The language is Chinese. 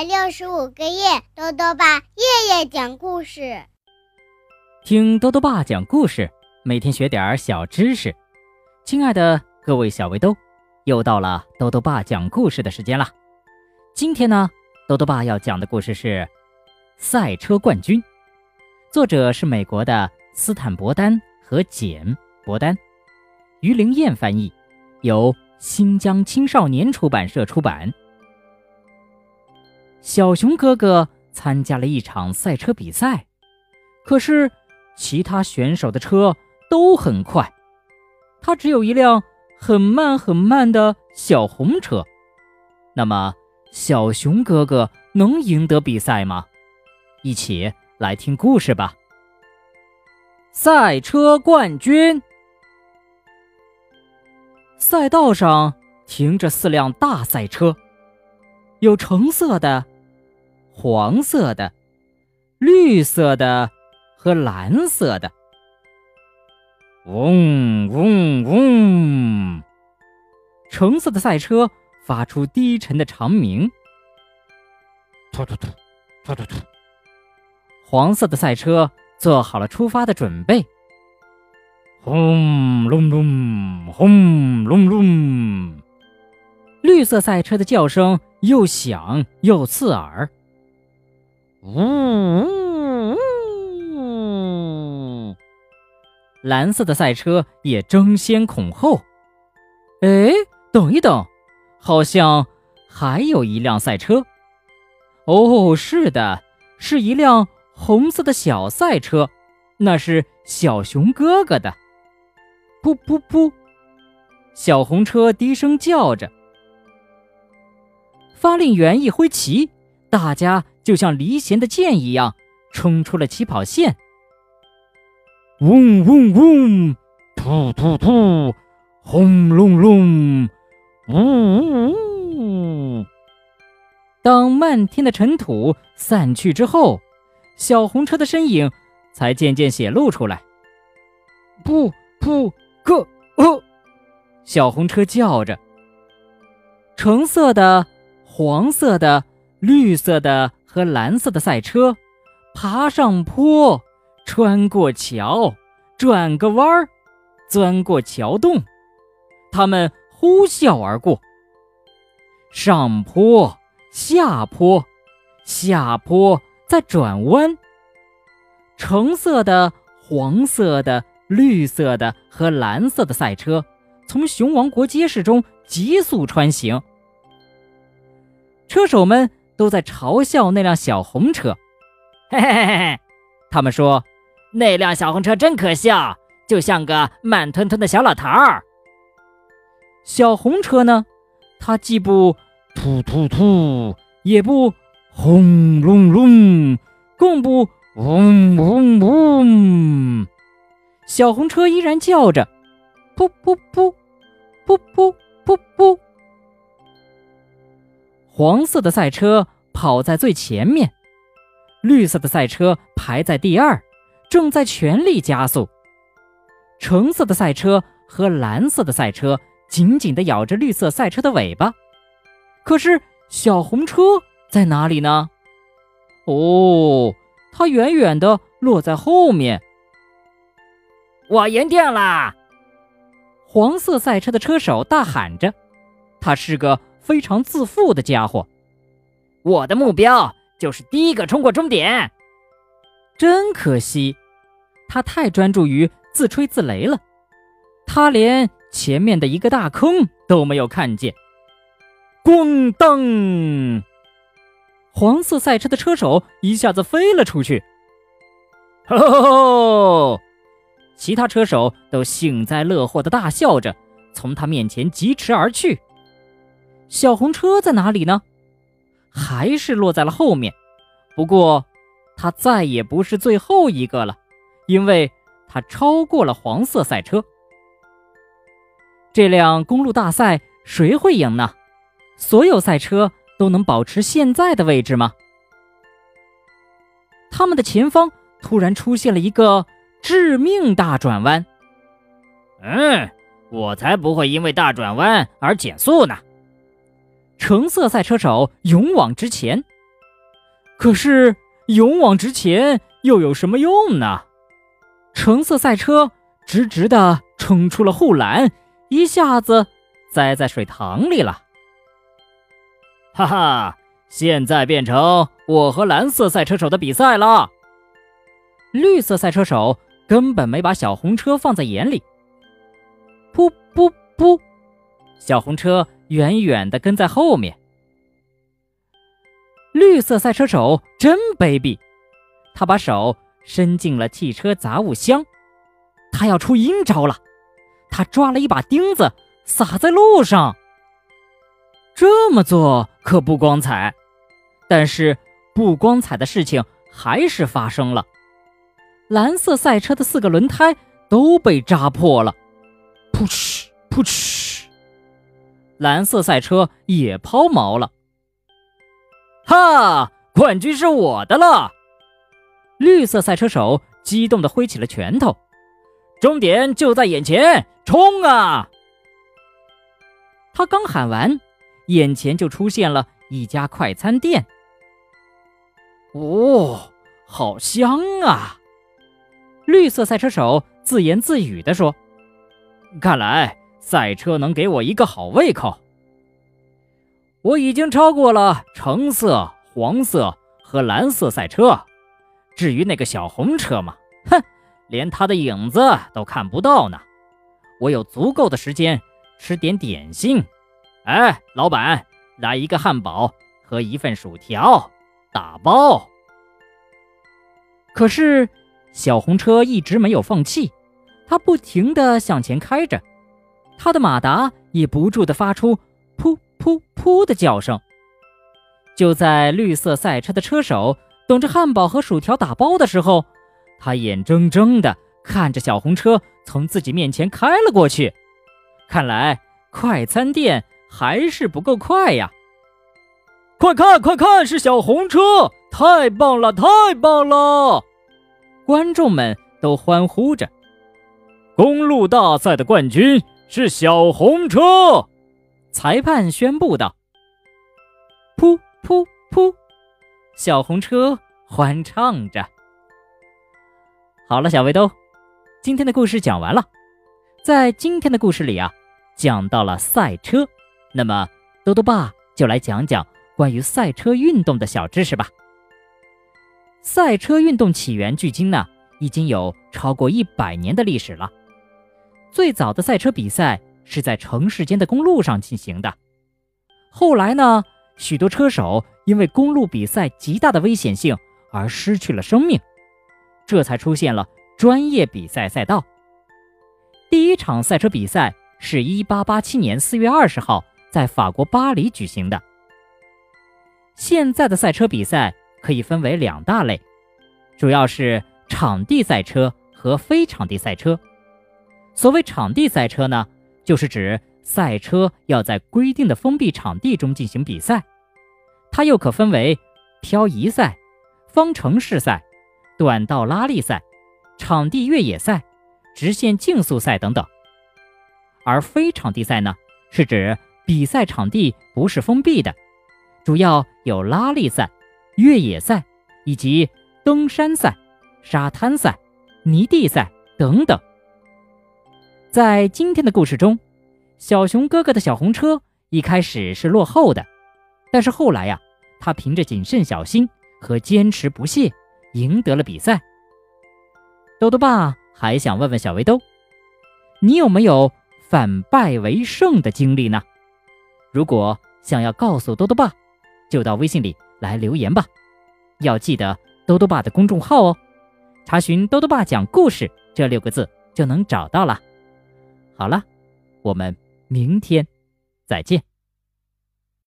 百六十五个夜，豆豆爸夜夜讲故事。听豆豆爸讲故事，每天学点小知识。亲爱的各位小围兜，又到了豆豆爸讲故事的时间了。今天呢，豆豆爸要讲的故事是《赛车冠军》，作者是美国的斯坦伯丹和简伯丹，于灵燕翻译，由新疆青少年出版社出版。小熊哥哥参加了一场赛车比赛，可是其他选手的车都很快，他只有一辆很慢很慢的小红车。那么，小熊哥哥能赢得比赛吗？一起来听故事吧。赛车冠军，赛道上停着四辆大赛车，有橙色的。黄色的、绿色的和蓝色的，嗡嗡嗡！橙色的赛车发出低沉的长鸣，突突突，突突突。黄色的赛车做好了出发的准备，轰隆隆，轰隆隆。绿色赛车的叫声又响又刺耳。呜呜！蓝色的赛车也争先恐后。哎，等一等，好像还有一辆赛车。哦，是的，是一辆红色的小赛车，那是小熊哥哥的。噗噗噗！小红车低声叫着。发令员一挥旗，大家。就像离弦的箭一样，冲出了起跑线。嗡嗡嗡，突突突，轰隆隆，呜呜呜。当漫天的尘土散去之后，小红车的身影才渐渐显露出来。不不个哦！小红车叫着。橙色的，黄色的，绿色的。和蓝色的赛车，爬上坡，穿过桥，转个弯儿，钻过桥洞，他们呼啸而过。上坡，下坡，下坡，再转弯。橙色的、黄色的、绿色的和蓝色的赛车从熊王国街市中急速穿行，车手们。都在嘲笑那辆小红车，嘿嘿嘿嘿，他们说那辆小红车真可笑，就像个慢吞吞的小老头儿。小红车呢，它既不突突突，也不轰隆隆，更不嗡嗡嗡。小红车依然叫着，噗噗噗，噗噗噗噗。黄色的赛车跑在最前面，绿色的赛车排在第二，正在全力加速。橙色的赛车和蓝色的赛车紧紧地咬着绿色赛车的尾巴。可是小红车在哪里呢？哦，它远远地落在后面。我赢定了！黄色赛车的车手大喊着，他是个。非常自负的家伙，我的目标就是第一个冲过终点。真可惜，他太专注于自吹自擂了，他连前面的一个大坑都没有看见。咣当！黄色赛车的车手一下子飞了出去。吼吼吼！其他车手都幸灾乐祸的大笑着，从他面前疾驰而去。小红车在哪里呢？还是落在了后面。不过，它再也不是最后一个了，因为它超过了黄色赛车。这辆公路大赛谁会赢呢？所有赛车都能保持现在的位置吗？他们的前方突然出现了一个致命大转弯。嗯，我才不会因为大转弯而减速呢。橙色赛车手勇往直前，可是勇往直前又有什么用呢？橙色赛车直直的冲出了护栏，一下子栽在水塘里了。哈哈，现在变成我和蓝色赛车手的比赛了。绿色赛车手根本没把小红车放在眼里。噗噗噗，小红车远远的跟在后面。绿色赛车手真卑鄙，他把手伸进了汽车杂物箱，他要出阴招了。他抓了一把钉子撒在路上。这么做可不光彩，但是不光彩的事情还是发生了。蓝色赛车的四个轮胎都被扎破了，噗嗤噗嗤，蓝色赛车也抛锚了。哈！冠军是我的了！绿色赛车手激动地挥起了拳头，终点就在眼前，冲啊！他刚喊完，眼前就出现了一家快餐店。哦，好香啊！绿色赛车手自言自语地说：“看来赛车能给我一个好胃口。我已经超过了橙色、黄色和蓝色赛车。至于那个小红车嘛，哼，连它的影子都看不到呢。我有足够的时间吃点点心。哎，老板，来一个汉堡和一份薯条，打包。可是。”小红车一直没有放弃，它不停地向前开着，他的马达也不住地发出“噗噗噗”的叫声。就在绿色赛车的车手等着汉堡和薯条打包的时候，他眼睁睁地看着小红车从自己面前开了过去。看来快餐店还是不够快呀！快看，快看，是小红车！太棒了，太棒了！观众们都欢呼着：“公路大赛的冠军是小红车！”裁判宣布道：“噗噗噗！”小红车欢唱着。好了，小围兜，今天的故事讲完了。在今天的故事里啊，讲到了赛车，那么兜兜爸就来讲讲关于赛车运动的小知识吧。赛车运动起源距今呢，已经有超过一百年的历史了。最早的赛车比赛是在城市间的公路上进行的。后来呢，许多车手因为公路比赛极大的危险性而失去了生命，这才出现了专业比赛赛道。第一场赛车比赛是一八八七年四月二十号在法国巴黎举行的。现在的赛车比赛。可以分为两大类，主要是场地赛车和非场地赛车。所谓场地赛车呢，就是指赛车要在规定的封闭场地中进行比赛。它又可分为漂移赛、方程式赛、短道拉力赛、场地越野赛、直线竞速赛等等。而非场地赛呢，是指比赛场地不是封闭的，主要有拉力赛。越野赛以及登山赛、沙滩赛、泥地赛等等。在今天的故事中，小熊哥哥的小红车一开始是落后的，但是后来呀，他凭着谨慎小心和坚持不懈，赢得了比赛。豆豆爸还想问问小围兜，你有没有反败为胜的经历呢？如果想要告诉豆豆爸，就到微信里。来留言吧，要记得兜兜爸的公众号哦，查询“兜兜爸讲故事”这六个字就能找到了。好了，我们明天再见。